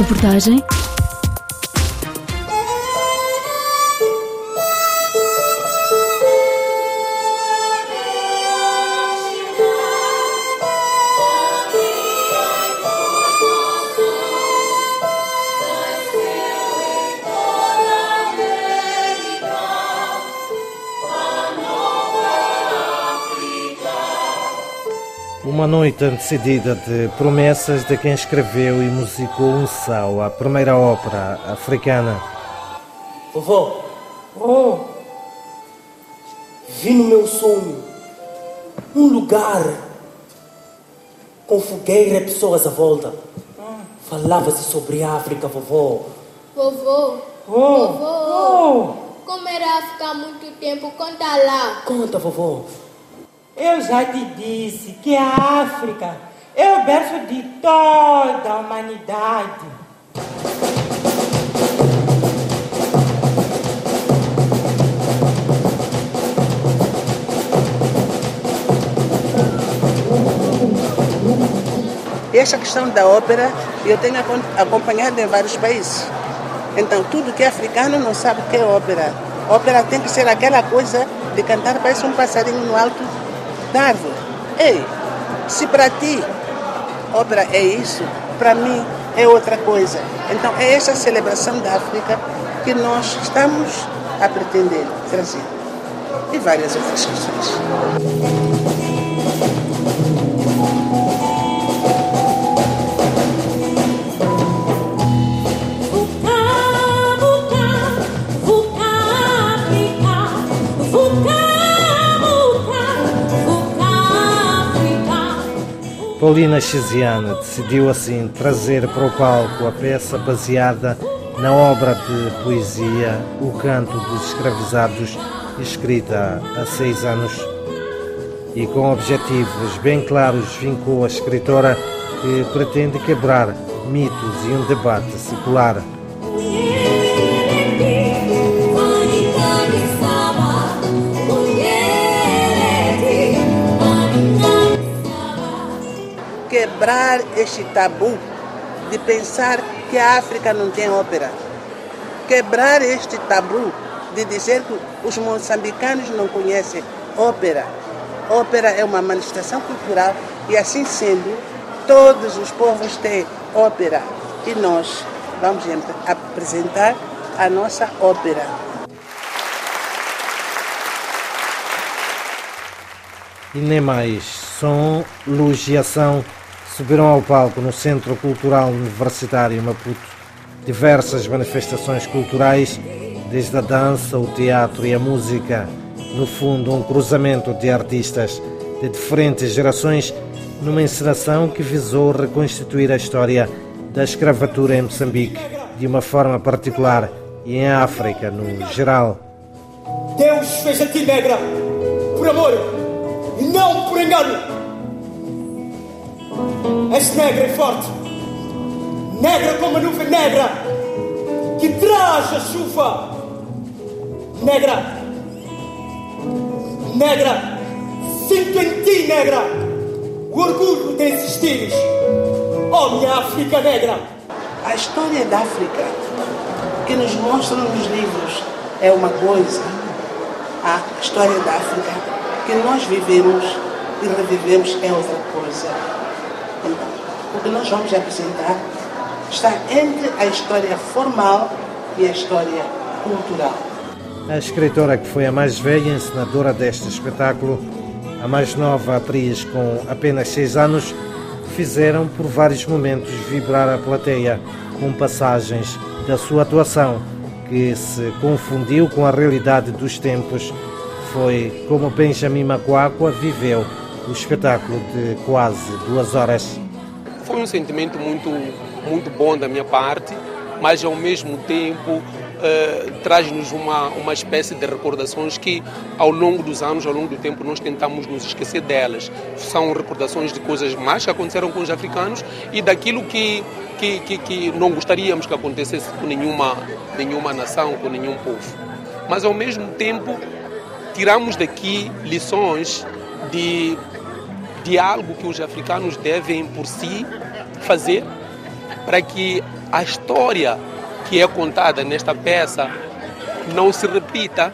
Reportagem Uma noite antecedida de promessas de quem escreveu e musicou um sal, a primeira ópera africana. Vovó, oh, vi no meu sonho um lugar com fogueira e pessoas à volta. Falava-se sobre a África, vovó. Vovô, Oh, vovô, como era ficar muito tempo? Conta lá. Conta, vovó. Eu já te disse que a África é o berço de toda a humanidade. E essa questão da ópera eu tenho acom- acompanhado em vários países. Então, tudo que é africano não sabe o que é ópera. Ópera tem que ser aquela coisa de cantar, parece um passarinho no alto árvore. Ei, se para ti ópera é isso, para mim é outra coisa. Então, é essa celebração da África que nós estamos a pretender trazer. E várias outras questões. Paulina Chiziana decidiu assim trazer para o palco a peça baseada na obra de poesia O Canto dos Escravizados, escrita há seis anos. E com objetivos bem claros vincou a escritora que pretende quebrar mitos e um debate secular. Quebrar este tabu de pensar que a África não tem ópera. Quebrar este tabu de dizer que os moçambicanos não conhecem ópera. Ópera é uma manifestação cultural e, assim sendo, todos os povos têm ópera. E nós vamos apresentar a nossa ópera. E nem mais, som, luz e ação subiram ao palco no Centro Cultural Universitário Maputo. Diversas manifestações culturais, desde a dança, o teatro e a música. No fundo, um cruzamento de artistas de diferentes gerações numa encenação que visou reconstituir a história da escravatura em Moçambique de uma forma particular e em África no geral. Deus fez a ti negra por amor e não por engano. És negra e forte, negra como a nuvem negra que traz a chuva. Negra, negra, sinto em ti, negra, o orgulho de existires. Oh, minha África negra! A história da África que nos mostram nos livros é uma coisa. A história da África que nós vivemos e revivemos é outra coisa. O que nós vamos apresentar está entre a história formal e a história cultural. A escritora que foi a mais velha encenadora deste espetáculo, a mais nova atriz com apenas seis anos, fizeram por vários momentos vibrar a plateia com passagens da sua atuação que se confundiu com a realidade dos tempos. Foi como Benjamin Macuacua viveu o espetáculo de quase duas horas. Foi um sentimento muito, muito bom da minha parte, mas ao mesmo tempo eh, traz-nos uma, uma espécie de recordações que ao longo dos anos, ao longo do tempo, nós tentamos nos esquecer delas. São recordações de coisas más que aconteceram com os africanos e daquilo que, que, que, que não gostaríamos que acontecesse com nenhuma, nenhuma nação, com nenhum povo. Mas ao mesmo tempo, tiramos daqui lições de, de algo que os africanos devem por si fazer para que a história que é contada nesta peça não se repita.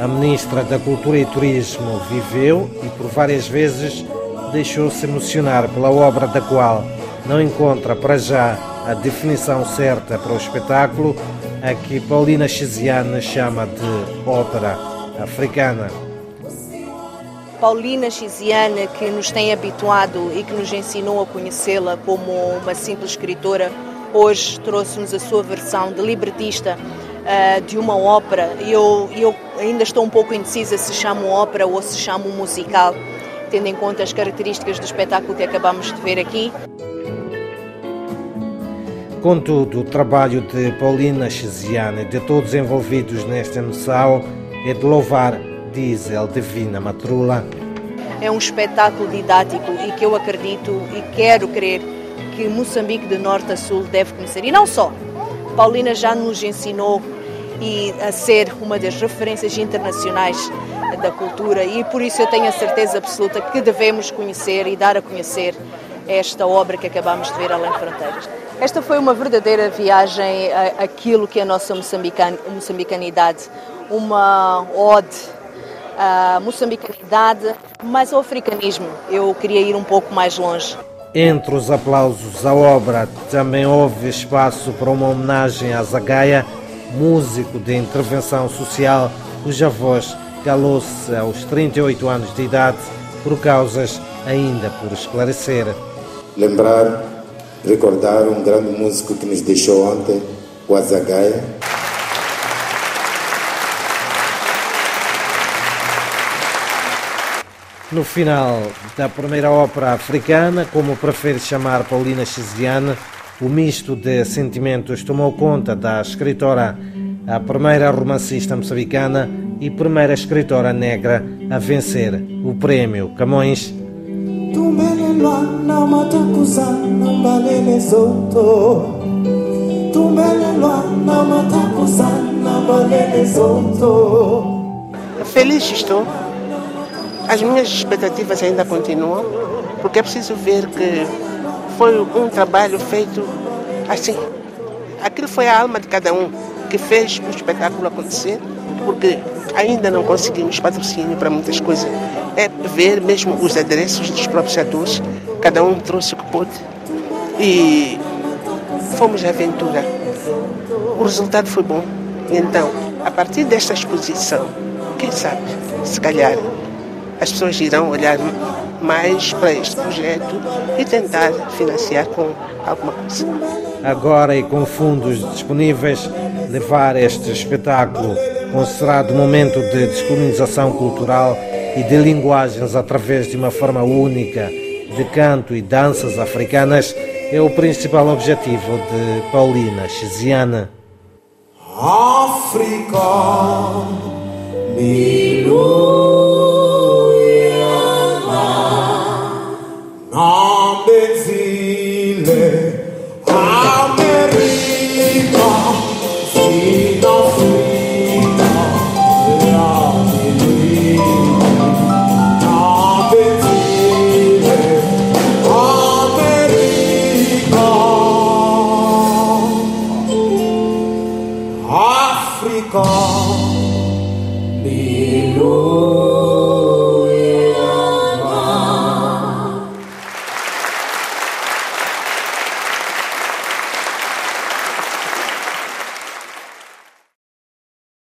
A ministra da Cultura e Turismo viveu e por várias vezes deixou-se emocionar pela obra da qual não encontra para já a definição certa para o espetáculo, a que Paulina Chiziane chama de ópera africana. Paulina Chiziane, que nos tem habituado e que nos ensinou a conhecê-la como uma simples escritora, hoje trouxe-nos a sua versão de libretista uh, de uma ópera. Eu, eu ainda estou um pouco indecisa se chamo ópera ou se chamo musical, tendo em conta as características do espetáculo que acabamos de ver aqui. Contudo, o trabalho de Paulina Chiziane e de todos envolvidos nesta missão é de louvar, diz El Divina Matrula. É um espetáculo didático e que eu acredito e quero crer que Moçambique de norte a sul deve conhecer. E não só. Paulina já nos ensinou e a ser uma das referências internacionais da cultura e por isso eu tenho a certeza absoluta que devemos conhecer e dar a conhecer esta obra que acabamos de ver além fronteiras. Esta foi uma verdadeira viagem àquilo que é a nossa moçambican, moçambicanidade, uma ode à moçambicanidade, mas ao africanismo. Eu queria ir um pouco mais longe. Entre os aplausos à obra também houve espaço para uma homenagem a Zagaia, músico de intervenção social, cuja voz calou-se aos 38 anos de idade por causas ainda por esclarecer. Lembrar recordar um grande músico que nos deixou ontem, o Azagaia. No final da primeira ópera africana, como prefere chamar Paulina Chiziane, o misto de sentimentos tomou conta da escritora, a primeira romancista moçambicana e primeira escritora negra a vencer o prémio Camões Feliz estou. As minhas expectativas ainda continuam, porque é preciso ver que foi um trabalho feito assim. Aquilo foi a alma de cada um que fez o espetáculo acontecer, porque ainda não conseguimos patrocínio para muitas coisas. É ver mesmo os adereços dos próprios atores, cada um trouxe o que pôde e fomos à aventura. O resultado foi bom. Então, a partir desta exposição, quem sabe, se calhar, as pessoas irão olhar mais para este projeto e tentar financiar com alguma coisa. Agora e com fundos disponíveis, levar este espetáculo considerado momento de descolonização cultural e de linguagens através de uma forma única de canto e danças africanas é o principal objetivo de Paulina Chiziana. África, Africa, Capricórnio.